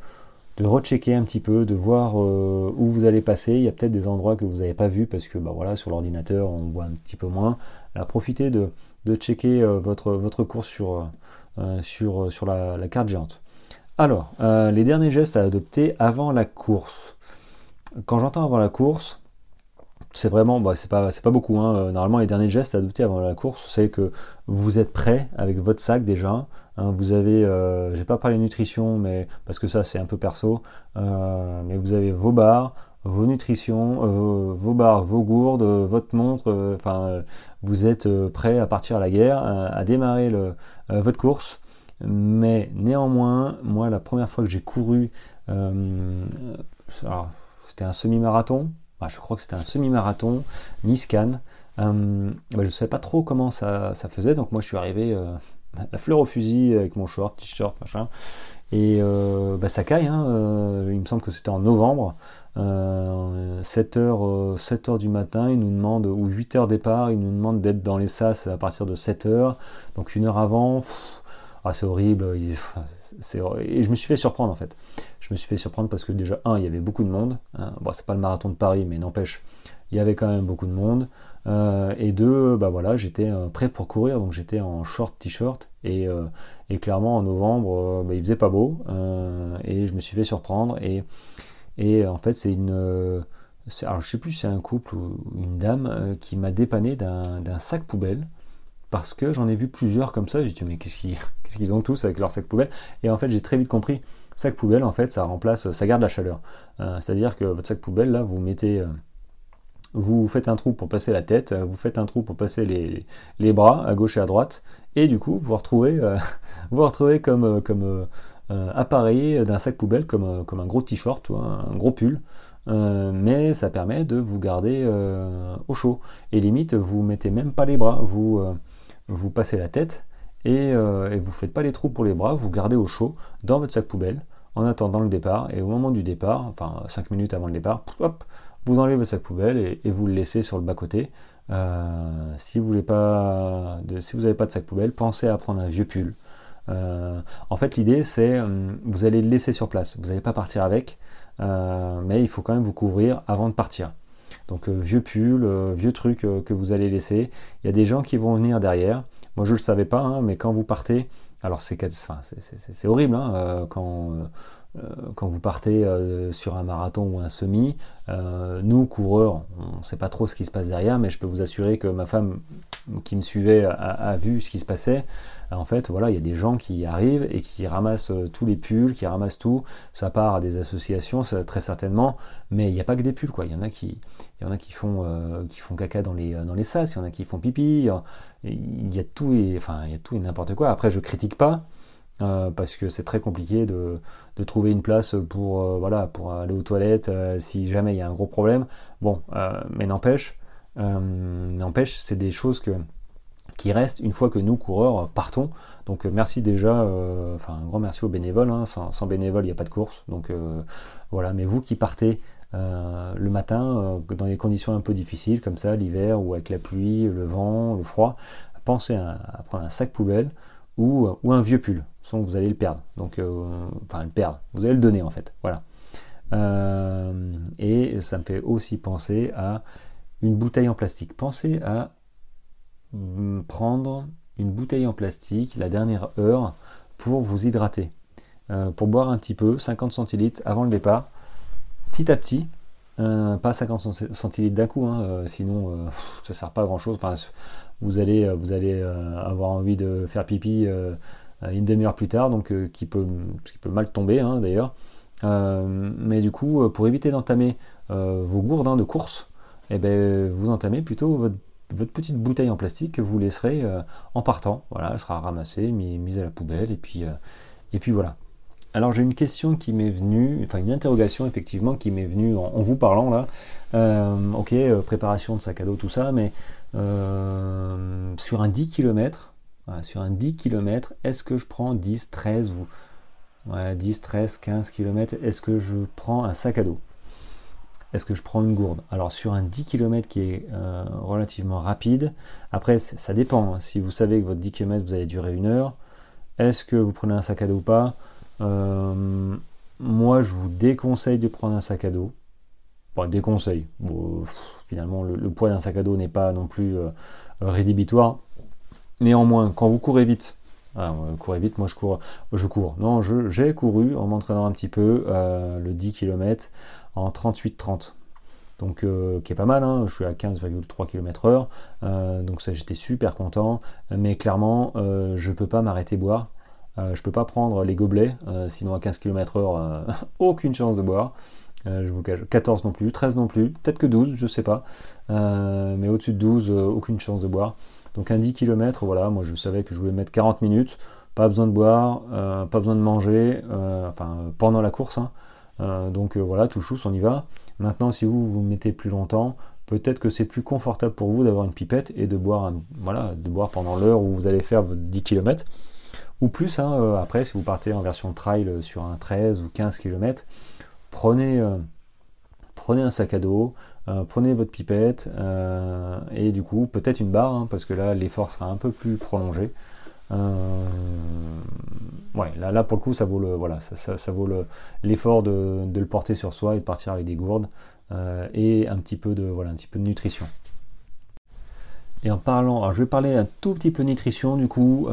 de rechecker un petit peu, de voir où vous allez passer. Il y a peut-être des endroits que vous n'avez pas vus parce que bah, voilà, sur l'ordinateur, on voit un petit peu moins. Alors, profitez de, de checker votre, votre course sur, sur la, carte géante. Alors, les derniers gestes à adopter avant la course. Quand j'entends avant la course, c'est vraiment, bah, c'est pas, beaucoup. Hein. Euh, normalement, les derniers gestes à adopter avant la course, c'est que vous êtes prêt avec votre sac déjà. Hein. vous avez, euh, j'ai pas parlé nutrition, mais parce que ça c'est un peu perso, euh, mais vous avez vos barres, vos nutritions, vos, barres, vos gourdes, votre montre. Enfin, vous êtes prêt à partir à la guerre, à, démarrer votre course. Mais néanmoins, moi, la première fois que j'ai couru, c'était un semi-marathon, je crois que c'était un semi-marathon, Niscan. Euh, bah, je ne savais pas trop comment ça, faisait, donc moi je suis arrivé euh, la fleur au fusil avec mon short, t-shirt, machin. Et euh, bah, ça caille, hein, il me semble que c'était en novembre, 7h, 7h du matin, il nous demande, ou 8h départ, il nous demande d'être dans les SAS à partir de 7h, donc une heure avant, ah, c'est horrible, et je me suis fait surprendre en fait. Je me suis fait surprendre parce que déjà, un, il y avait beaucoup de monde. Hein. Bon, c'est pas le marathon de Paris, mais n'empêche, il y avait quand même beaucoup de monde. Euh, et deux, bah voilà, j'étais euh, prêt pour courir, donc j'étais en short t-shirt. Et, euh, clairement, en novembre, bah, il faisait pas beau. et je me suis fait surprendre. Et, en fait, c'est une. alors, je sais plus si c'est un couple ou une dame qui m'a dépanné d'un sac poubelle parce que j'en ai vu plusieurs comme ça. J'ai dit, mais qu'est-ce qu'ils ont tous avec leur sac poubelle? Et en fait, j'ai très vite compris sac poubelle, en fait, ça remplace, ça garde la chaleur. C'est-à-dire que votre sac poubelle, là, vous mettez, vous faites un trou pour passer la tête, euh, vous faites un trou pour passer les, bras à gauche et à droite, et du coup, vous retrouvez, vous, retrouvez comme, comme appareillé d'un sac poubelle, comme, un gros t-shirt, un gros pull. mais ça permet de vous garder au chaud. Et limite, vous mettez même pas les bras, vous, passez la tête et, euh, et vous faites pas les trous pour les bras, vous gardez au chaud dans votre sac poubelle en attendant le départ. Et au moment du départ, enfin 5 minutes avant le départ, hop, vous enlevez votre sac poubelle et, vous le laissez sur le bas-côté. Euh, si vous n'avez pas, de, si pas de sac poubelle, pensez à prendre un vieux pull. Euh, en fait, l'idée c'est vous allez le laisser sur place. Vous n'allez pas partir avec, mais il faut quand même vous couvrir avant de partir. Donc vieux pull, vieux truc que vous allez laisser. Il y a des gens qui vont venir derrière. Moi, je ne le savais pas, hein, mais quand vous partez, alors c'est horrible hein, euh, quand, euh, euh, quand vous partez sur un marathon ou un semi. nous, coureurs, on ne sait pas trop ce qui se passe derrière, mais je peux vous assurer que ma femme qui me suivait a vu ce qui se passait en fait, voilà, il y a des gens qui arrivent et qui ramassent euh, tous les pulls, qui ramassent tout. Ça part à des associations, très certainement, mais il n'y a pas que des pulls. Il y en a qui, font, euh, caca dans les, sas, il y en a qui font pipi. Il y a tout et, il y a tout et n'importe quoi. Après, je critique pas. Euh, parce que c'est très compliqué de, trouver une place pour, voilà, pour aller aux toilettes si jamais il y a un gros problème. Bon, mais n'empêche, n'empêche, c'est des choses que, qui reste une fois que nous, coureurs, partons. Donc euh, merci déjà, euh, enfin un grand merci aux bénévoles, hein. sans, bénévoles il n'y a pas de course. Donc euh, voilà, mais vous qui partez le matin dans des conditions un peu difficiles comme ça, l'hiver ou avec la pluie, le vent, le froid, pensez à, prendre un sac poubelle ou, ou, un vieux pull, sinon vous allez le perdre. Donc enfin le perdre, vous allez le donner en fait. Voilà. et ça me fait aussi penser à une bouteille en plastique. Pensez à prendre une bouteille en plastique la dernière heure pour vous hydrater. Euh, pour boire un petit peu, 50 centilitres avant le départ, petit à petit, euh, pas 50 centilitres d'un coup, hein, euh, sinon ça sert pas à grand chose. Enfin, vous allez, vous allez avoir envie de faire pipi une demi-heure plus tard, donc qui, peut, qui peut mal tomber hein, d'ailleurs. mais du coup, pour éviter d'entamer vos gourdins de course, eh ben, vous entamez plutôt votre petite bouteille en plastique que vous laisserez euh, en partant. Voilà, elle sera ramassée, mise, à la poubelle, et puis, euh, et puis voilà. Alors j'ai une question qui m'est venue, enfin une interrogation effectivement qui m'est venue en, vous parlant là. Euh, ok, euh, préparation de sac à dos, tout ça, mais euh, sur un 10 km, sur un 10 km, est-ce que je prends 10, 13 ou 10, 13, 15 km, est-ce que je prends un sac à dos? Est-ce que je prends une gourde? Alors sur un 10 km qui est relativement rapide, après ça dépend, hein. si vous savez que votre 10 km vous allez durer une heure, est-ce que vous prenez un sac à dos ou pas? Euh, moi, je vous déconseille de prendre un sac à dos. Bon, déconseille. finalement, le, poids d'un sac à dos n'est pas non plus euh, rédhibitoire. Néanmoins, quand vous courez vite, ah, courez vite, moi je cours, je cours. Non, j'ai couru en m'entraînant un petit peu euh, le 10 km en 38-30. Donc qui est pas mal, hein. je suis à 15,3 km heure, donc ça j'étais super content, mais clairement je peux pas m'arrêter boire, euh, je peux pas prendre les gobelets, euh, sinon à 15 km/h, euh, aucune chance de boire. je vous cache, 14 non plus, 13 non plus, peut-être que 12, je sais pas. mais au-dessus de 12, aucune chance de boire. Donc un 10 km, voilà, moi je savais que je voulais mettre 40 minutes, pas besoin de boire, pas besoin de manger, enfin pendant la course. Hein. donc voilà, tout chousse, on y va. Maintenant, si vous vous mettez plus longtemps, peut-être que c'est plus confortable pour vous d'avoir une pipette et de boire, voilà, de boire pendant l'heure où vous allez faire votre 10 km ou plus. Hein, euh, après, si vous partez en version trail euh, sur un 13 ou 15 km, euh, prenez un sac à dos, prenez votre pipette et du coup peut-être une barre, hein, parce que là l'effort sera un peu plus prolongé. ouais, là, là pour le coup ça vaut le voilà ça, ça, vaut l'effort de, de, le porter sur soi et de partir avec des gourdes et un petit peu de voilà un petit peu de nutrition. Et en parlant, alors je vais parler un tout petit peu nutrition du coup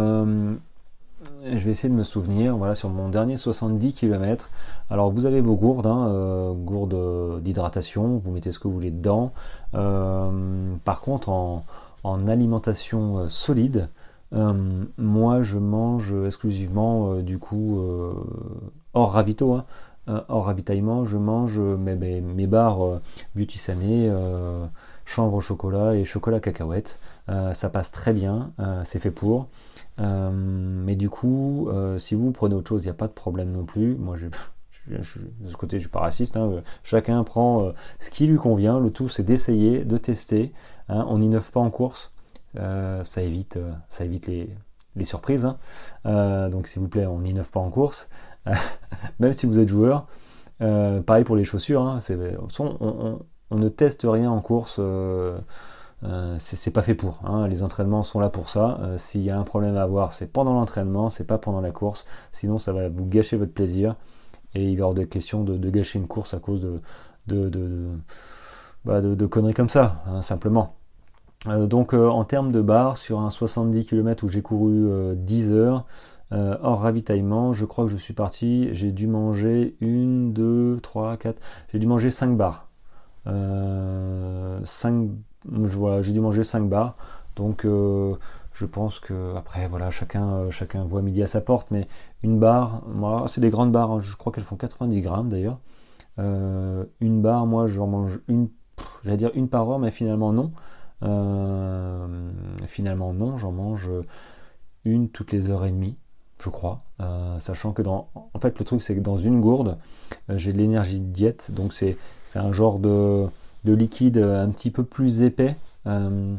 je vais essayer de me souvenir, voilà, sur mon dernier 70 km. Alors vous avez vos gourdes, hein, euh, gourdes d'hydratation, vous mettez ce que vous voulez dedans. Euh, par contre, en, alimentation euh, solide, moi je mange exclusivement du coup hors ravito, hein, hors ravitaillement, je mange mes, barres Beauty Sané, chanvre au chocolat et chocolat cacahuète. ça passe très bien, c'est fait pour. Euh, mais du coup, euh, si vous prenez autre chose, il n'y a pas de problème non plus. Moi, je, de ce côté, je suis pas raciste. Hein. Chacun prend euh, ce qui lui convient. Le tout, c'est d'essayer, de tester. Hein. On n'innove pas en course. ça évite, ça évite les, surprises. Hein. donc, s'il vous plaît, on n'innove pas en course. Même si vous êtes joueur. pareil pour les chaussures. On, on, ne teste rien en course. Euh, c'est pas fait pour. Hein. Les entraînements sont là pour ça. Euh, s'il y a un problème à avoir, c'est pendant l'entraînement, c'est pas pendant la course. Sinon, ça va vous gâcher votre plaisir. Et il est hors de question de, gâcher une course à cause de, de, de, bah, conneries comme ça, hein, simplement. Euh, donc, en termes de barres, sur un 70 km où j'ai couru 10 heures, hors ravitaillement, je crois que je suis parti, j'ai dû manger une, deux, trois, quatre, j'ai dû manger 5 barres. 5 j'ai dû manger 5 bars. Donc euh, je pense que après voilà chacun euh, chacun voit midi à sa porte, mais une barre, moi c'est des grandes barres, hein. je crois qu'elles font 90 grammes d'ailleurs. Euh, une barre, moi j'en mange une, j'allais dire une par heure, mais finalement non. finalement non, j'en mange une toutes les heures et demie, je crois. sachant que dans, en fait le truc c'est que dans une gourde, j'ai de l'énergie de diète, donc c'est un genre de de liquide un petit peu plus épais euh,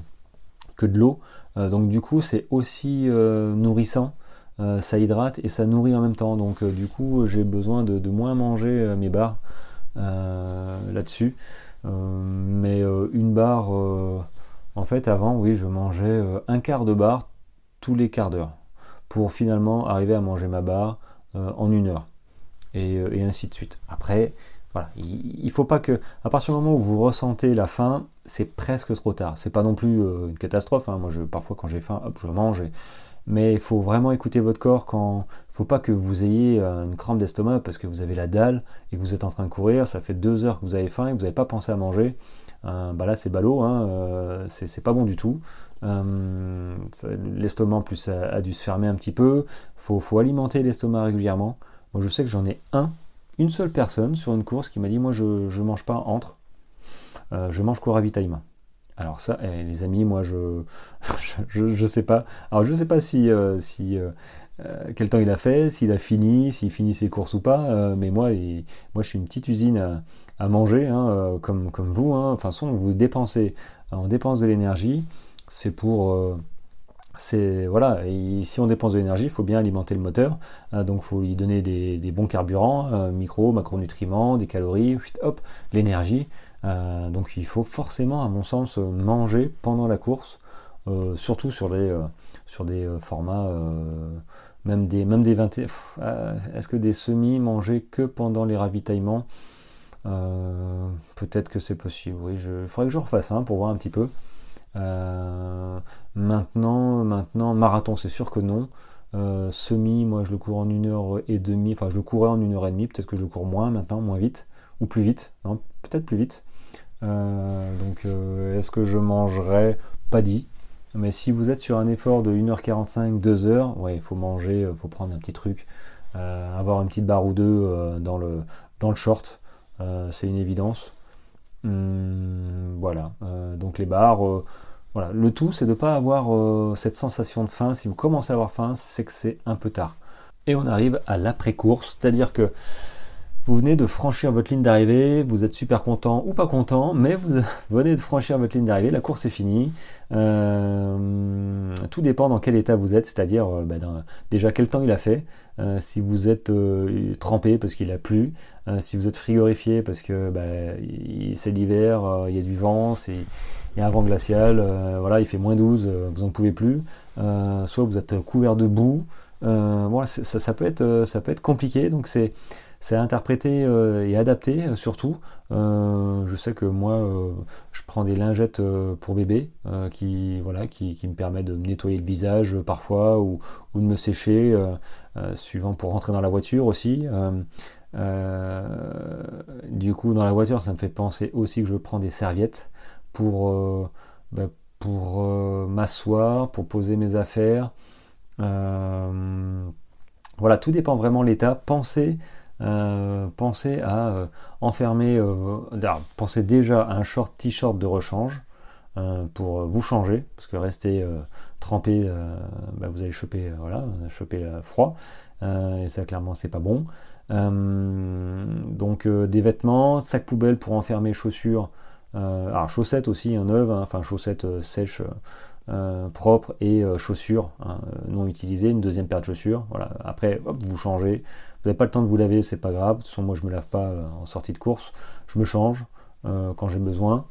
que de l'eau. Euh, donc du coup c'est aussi euh, nourrissant. ça hydrate et ça nourrit en même temps. Donc du coup j'ai besoin de, moins manger mes barres là-dessus. mais une barre, en fait avant oui je mangeais un quart de barre tous les quarts d'heure pour finalement arriver à manger ma barre en une heure. Et, ainsi de suite. Après, il, ne faut pas que, à partir du moment où vous ressentez la faim, c'est presque trop tard. C'est pas non plus euh, une catastrophe. Hein. Moi, je, parfois, quand j'ai faim, hop, je mange. Mais il faut vraiment écouter votre corps quand. Il faut pas que vous ayez euh, une crampe d'estomac parce que vous avez la dalle et que vous êtes en train de courir. Ça fait deux heures que vous avez faim et que vous n'avez pas pensé à manger. Euh, bah là, c'est ballot. Hein, c'est pas bon du tout. L'estomac, plus, a, dû se fermer un petit peu. Faut, faut alimenter l'estomac régulièrement. Moi, je sais que j'en ai un une seule personne sur une course qui m'a dit moi je ne mange pas entre, euh, je mange qu'au ravitaillement. Alors ça, eh, les amis, moi je, je sais pas. Alors je sais pas si, euh, si quel temps il a fait, s'il a fini, s'il finit ses courses ou pas. mais moi, je suis une petite usine à, manger, hein, comme, vous. Hein. Enfin, façon, vous dépensez, on dépense de l'énergie, c'est pour voilà, si on dépense de l'énergie, il faut bien alimenter le moteur, hein, donc il faut lui donner des, bons carburants, euh, micro, macronutriments, des calories, hop, l'énergie. Euh, donc il faut forcément, à mon sens, manger pendant la course, euh, surtout sur des sur formats même des même des 20 est-ce que des semis manger que pendant les ravitaillements? Peut-être que c'est possible oui il faudrait que je refasse hein, pour voir un petit peu euh, maintenant, maintenant, marathon, c'est sûr que non. Euh, semi, moi je le cours en une heure et demie, enfin je le courais en une heure et demie, peut-être que je le cours moins maintenant, moins vite, ou plus vite, non, peut-être plus vite. Euh, donc est-ce que je mangerai? Pas dit. Mais si vous êtes sur un effort de 1h45, 2h, ouais, il faut manger, il faut prendre un petit truc, avoir une petite barre ou deux dans, le, dans le short, c'est une évidence. Hum, voilà, donc les barres voilà, le tout, c'est de ne pas avoir euh, cette sensation de faim. Si vous commencez à avoir faim, c'est que c'est un peu tard. Et on arrive à l'après-course, c'est-à-dire que vous venez de franchir votre ligne d'arrivée, vous êtes super content ou pas content, mais vous venez de franchir votre ligne d'arrivée, la course est finie. Euh, tout dépend dans quel état vous êtes, c'est-à-dire euh, bah, déjà quel temps il a fait, si vous êtes trempé parce qu'il a plu, si vous êtes frigorifié parce que bah, c'est l'hiver, il y a du vent, il y a un vent glacial, euh, voilà, il fait moins 12, euh, vous n'en pouvez plus, euh, soit vous êtes couvert de boue, voilà, ça, peut être, ça peut être compliqué, donc c'est c'est à interpréter et adapter surtout. je sais que moi, je prends des lingettes pour bébé qui, voilà, qui, me permettent de me nettoyer le visage parfois ou, de me sécher, suivant pour rentrer dans la voiture aussi. du coup, dans la voiture, ça me fait penser aussi que je prends des serviettes pour, euh, ben, pour euh, m'asseoir, pour poser mes affaires. Euh, voilà, tout dépend vraiment de l'état. Pensez, pensez à enfermer, pensez déjà à un short t-shirt de rechange pour vous changer, parce que rester trempé, ben, vous allez choper, voilà, choper froid, et ça clairement c'est pas bon. donc des vêtements, sac poubelle pour enfermer chaussures euh, alors chaussettes aussi, un neuve, hein, enfin chaussettes euh, sèches euh, propres et chaussures hein, non utilisées, une deuxième paire de chaussures. Voilà. Après, hop, vous changez. Vous pas le temps de vous laver, c'est pas grave. De toute façon, moi je me lave pas en sortie de course. Je me change quand j'ai besoin.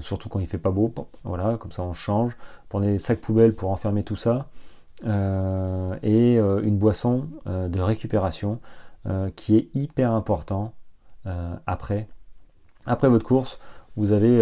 surtout quand il fait pas beau, voilà, comme ça on change. Prenez des sacs poubelles pour enfermer tout ça. et une boisson de récupération qui est hyper important après après votre course, vous avez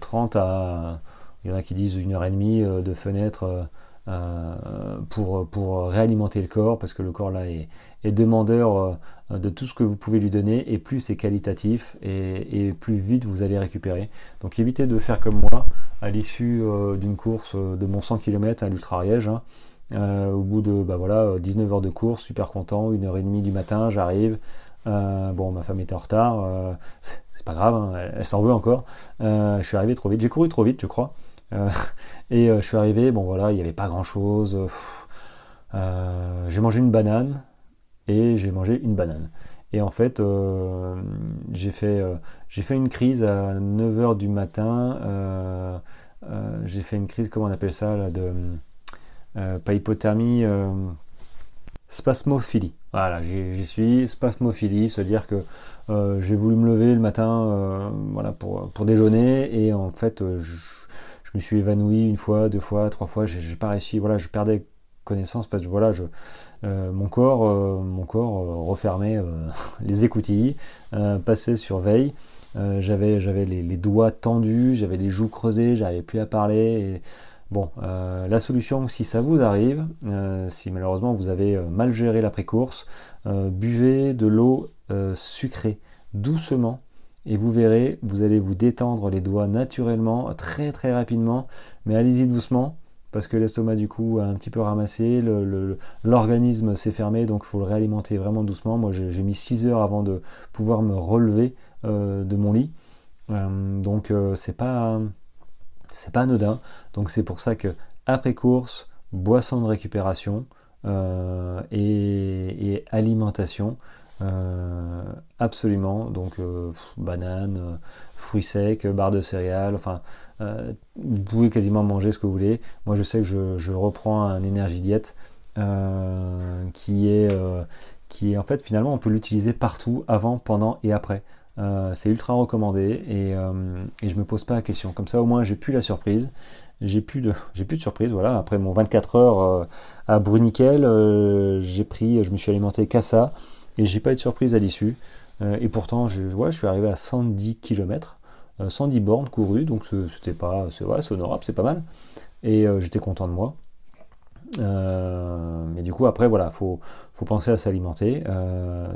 30 euh, à, il y en a qui disent une heure et demie euh, de fenêtre euh, pour, pour réalimenter le corps, parce que le corps là est, demandeur de tout ce que vous pouvez lui donner, et plus c'est qualitatif, et, plus vite vous allez récupérer. Donc évitez de faire comme moi, à l'issue d'une course de mon 100 km à l'Ultra-Ariège, hein. au bout de bah voilà, 19 heures de course, super content, une heure et demie du matin, j'arrive. bon, ma femme était en retard, c'est pas grave, hein, elle, s'en veut encore. Euh, je suis arrivé trop vite, j'ai couru trop vite, je crois. Euh, et euh, je suis arrivé, bon voilà, il n'y avait pas grand chose. j'ai mangé une banane et j'ai mangé une banane. Et en fait, j'ai fait, j'ai fait une crise à 9h du matin. j'ai fait une crise, comment on appelle ça, là, de pas hypothermie, spasmophilie. Voilà, j'y suis, spasmophilie, c'est-à-dire que euh, j'ai voulu me lever le matin euh, voilà, pour, pour, déjeuner et en fait euh, je, me suis évanoui une fois, deux fois, trois fois, j'ai pas réussi, voilà, je perdais connaissance, en fait, voilà, je, mon corps, mon corps refermait les écoutilles, passait sur veille, j'avais j'avais les, doigts tendus, j'avais les joues creusées, j'arrivais plus à parler. Bon, la solution, si ça vous arrive, si malheureusement vous avez mal géré l'après-course, buvez de l'eau euh, sucré doucement et vous verrez, vous allez vous détendre les doigts naturellement, très très rapidement, mais allez-y doucement parce que l'estomac du coup a un petit peu ramassé, l'organisme s'est fermé, donc il faut le réalimenter vraiment doucement. Moi j'ai mis 6 heures avant de pouvoir me relever euh, de mon lit, euh, donc c'est pas c'est pas anodin. Donc c'est pour ça que après course, boisson de récupération, et, alimentation. absolument, donc bananes, fruits secs, barres de céréales, enfin vous pouvez quasiment manger ce que vous voulez. Moi je sais que je, reprends un énergie diète qui est qui est en fait finalement on peut l'utiliser partout, avant, pendant et après. Euh, c'est ultra recommandé et, euh, et, je me pose pas la question. Comme ça au moins j'ai plus la surprise. J'ai plus de j'ai plus de surprise. Voilà après mon 24 heures euh, à Bruniquel, j'ai pris, je me suis alimenté qu'à ça et j'ai pas eu de surprise à l'issue. et pourtant je, je suis arrivé à 110 km, 110 bornes courues donc c'était pas c'est honorable, c'est pas mal et j'étais content de moi. Euh, mais du coup, après, voilà, faut, faut penser à s'alimenter. Euh,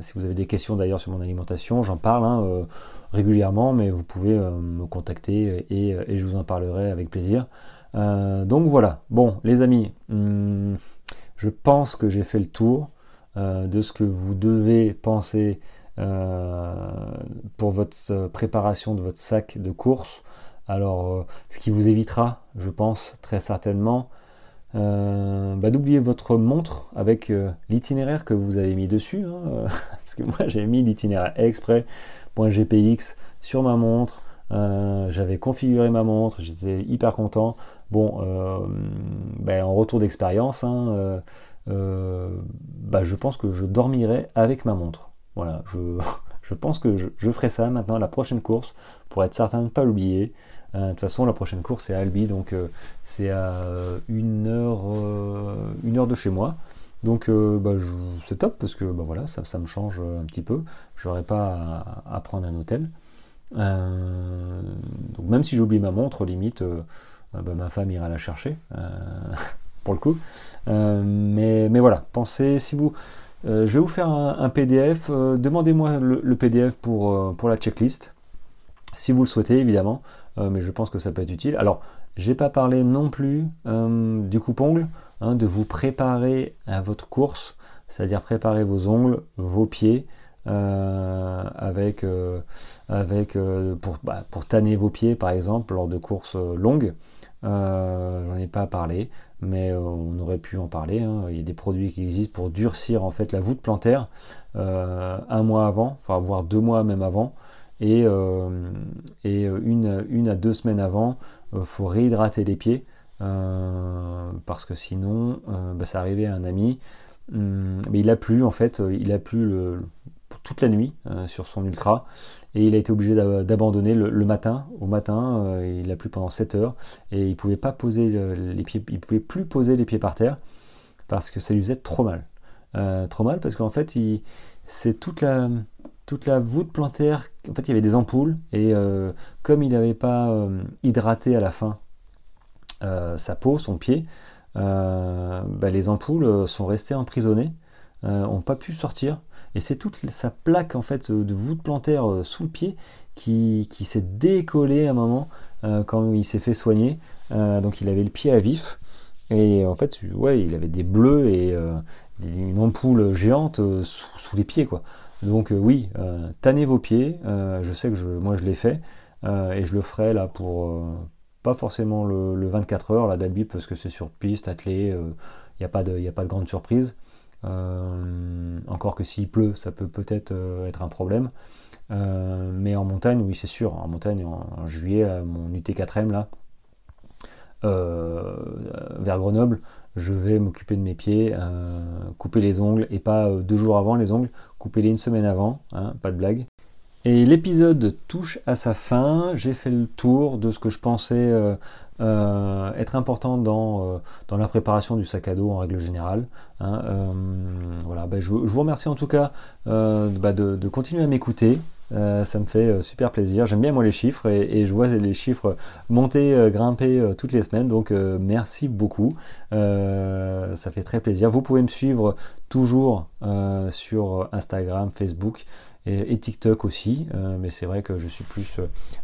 si vous avez des questions d'ailleurs sur mon alimentation, j'en parle hein, euh, régulièrement, mais vous pouvez me contacter et, je vous en parlerai avec plaisir. donc voilà. Bon, les amis, hmm, je pense que j'ai fait le tour de ce que vous devez penser pour votre préparation de votre sac de course. Alors, ce qui vous évitera, je pense, très certainement, euh, bah, d'oublier votre montre avec euh, l'itinéraire que vous avez mis dessus. Hein, euh, parce que moi j'ai mis l'itinéraire exprès .gpx sur ma montre. J'avais configuré ma montre, j'étais hyper content. Bon, bah, en retour d'expérience, hein, bah, je pense que je dormirai avec ma montre. Voilà, je, je pense que je, ferai ça maintenant à la prochaine course pour être certain de ne pas l'oublier. Euh, de toute façon, la prochaine course c'est à Albi, donc euh, c'est à une heure, euh, une heure de chez moi. Donc bah, c'est top parce que bah, voilà, ça, me change un petit peu. Je n'aurai pas à, prendre un hôtel. donc même si j'oublie ma montre, limite, bah, ma femme ira la chercher pour le coup. mais, mais, voilà, pensez si vous. Je vais vous faire un, PDF. Demandez-moi le, PDF pour, pour la checklist, si vous le souhaitez évidemment. Euh, mais je pense que ça peut être utile. Alors, j'ai pas parlé non plus euh, du coupe-ongle, hein, de vous préparer à votre course, c'est-à-dire préparer vos ongles, vos pieds, euh, avec, avec pour, bah, pour tanner vos pieds par exemple lors de courses longues. J'en ai pas parlé, mais on aurait pu en parler. Hein. Il y a des produits qui existent pour durcir en fait la voûte plantaire un mois avant, enfin voire deux mois même avant et, euh, et une, une, à deux semaines avant, euh, faut réhydrater les pieds euh, parce que sinon, bah, ça arrivait à un ami, hum, mais il a plu en fait, il a plu toute la nuit sur son ultra et il a été obligé d'abandonner le, matin. Au matin, il a plu pendant 7 heures et il pouvait il pouvait plus poser les pieds par terre parce que ça lui faisait trop mal. trop mal parce qu'en fait, c'est toute la, toute la voûte plantaire, en fait il y avait des ampoules, et euh, comme il n'avait pas euh, hydraté à la fin euh, sa peau, son pied, bah, les ampoules sont restées emprisonnées, n'ont pas pu sortir, et c'est toute sa plaque en fait de voûte plantaire sous le pied qui, s'est décollée à un moment quand il s'est fait soigner, donc il avait le pied à vif, et en fait ouais il avait des bleus et une ampoule géante sous, les pieds quoi. Donc euh, oui, euh, tannez vos pieds, euh, je sais que moi je l'ai fait, et je le ferai là pour pas forcément le, 24 heures là d'Albi parce que c'est sur piste, attelé, il n'y a, pas de, a pas de grande surprise. Encore que s'il pleut, ça peut peut-être être un problème. mais en montagne, oui, c'est sûr. En montagne, en, juillet, mon UT4M là, vers Grenoble, je vais m'occuper de mes pieds, couper les ongles et pas deux jours avant les ongles, Coupez-les une semaine avant, hein, pas de blague. Et l'épisode touche à sa fin. J'ai fait le tour de ce que je pensais euh, euh, être important dans, euh, dans la préparation du sac à dos en règle générale. Hein. voilà, ben, je, vous remercie en tout cas bah, de, continuer à m'écouter. ça me fait super plaisir. J'aime bien moi les chiffres et, je vois les chiffres monter, grimper toutes les semaines. Donc merci beaucoup. ça fait très plaisir. Vous pouvez me suivre toujours sur Instagram, Facebook et, TikTok aussi, euh, mais c'est vrai que je suis plus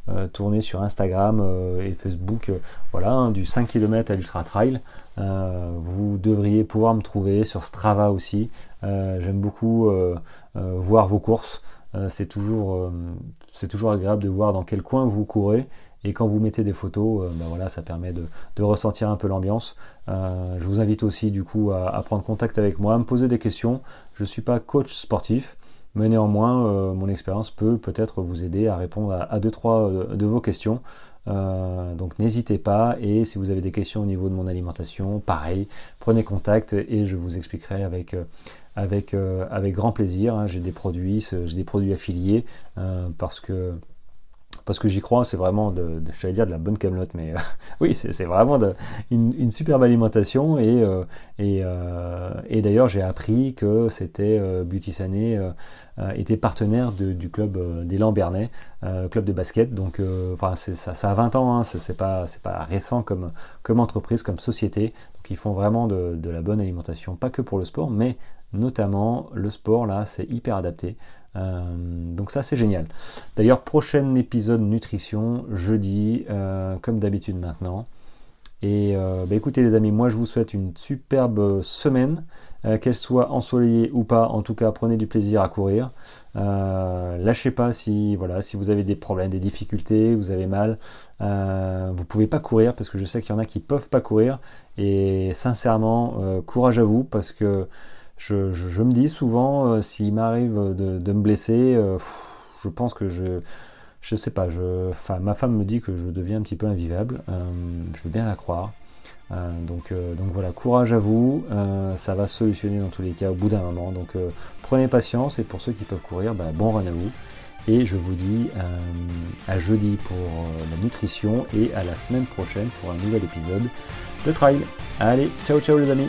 euh, tourné sur Instagram euh, et Facebook, voilà, hein, du 5 km à l'Ultra Trail. vous devriez pouvoir me trouver sur Strava aussi. J'aime beaucoup voir vos courses. c'est toujours, toujours agréable de voir dans quel coin vous courez Et quand vous mettez des photos, ben ça permet de, ressentir un peu l'ambiance. je vous invite aussi du coup à, prendre contact avec moi, à me poser des questions. Je ne suis pas coach sportif, mais néanmoins, mon expérience peut peut-être vous aider à répondre à, à deux, trois de vos questions. Euh, donc n'hésitez pas et si vous avez des questions au niveau de mon alimentation, pareil, prenez contact et je vous expliquerai euh, euh, avec grand plaisir. Hein. J'ai des produits, j'ai des produits affiliés parce que parce que j'y crois, c'est vraiment, de, dire de la bonne camelote, mais oui, c'est vraiment une, superbe alimentation et, et, et d'ailleurs j'ai appris que c'était Beauty Sané euh, était partenaire du club euh, des Lambernais, euh, club de basket. Donc, enfin, ça, a 20 ans, hein, c'est pas, récent comme entreprise, comme société. Donc, ils font vraiment de, la bonne alimentation, pas que pour le sport, mais notamment le sport, là, c'est hyper adapté. Donc ça c'est génial. D'ailleurs prochain épisode nutrition jeudi comme d'habitude maintenant. Et bah, écoutez les amis, moi je vous souhaite une superbe semaine. Euh, qu'elle soit ensoleillée ou pas, en tout cas prenez du plaisir à courir. Euh, lâchez pas si voilà si vous avez des problèmes, des difficultés, vous avez mal, euh, vous pouvez pas courir parce que je sais qu'il y en a qui peuvent pas courir et sincèrement courage à vous parce que je, me dis souvent s'il m'arrive de, me blesser, je pense que je je sais pas, ma femme me dit que je deviens un petit peu invivable, je veux bien la croire. Euh, donc, euh, donc voilà, courage à vous, euh, ça va solutionner dans tous les cas au bout d'un moment. Donc prenez patience et pour ceux qui peuvent courir, bah, bon run à vous. Et je vous dis à jeudi pour la nutrition et à la semaine prochaine pour un nouvel épisode de Trail. Allez, ciao ciao les amis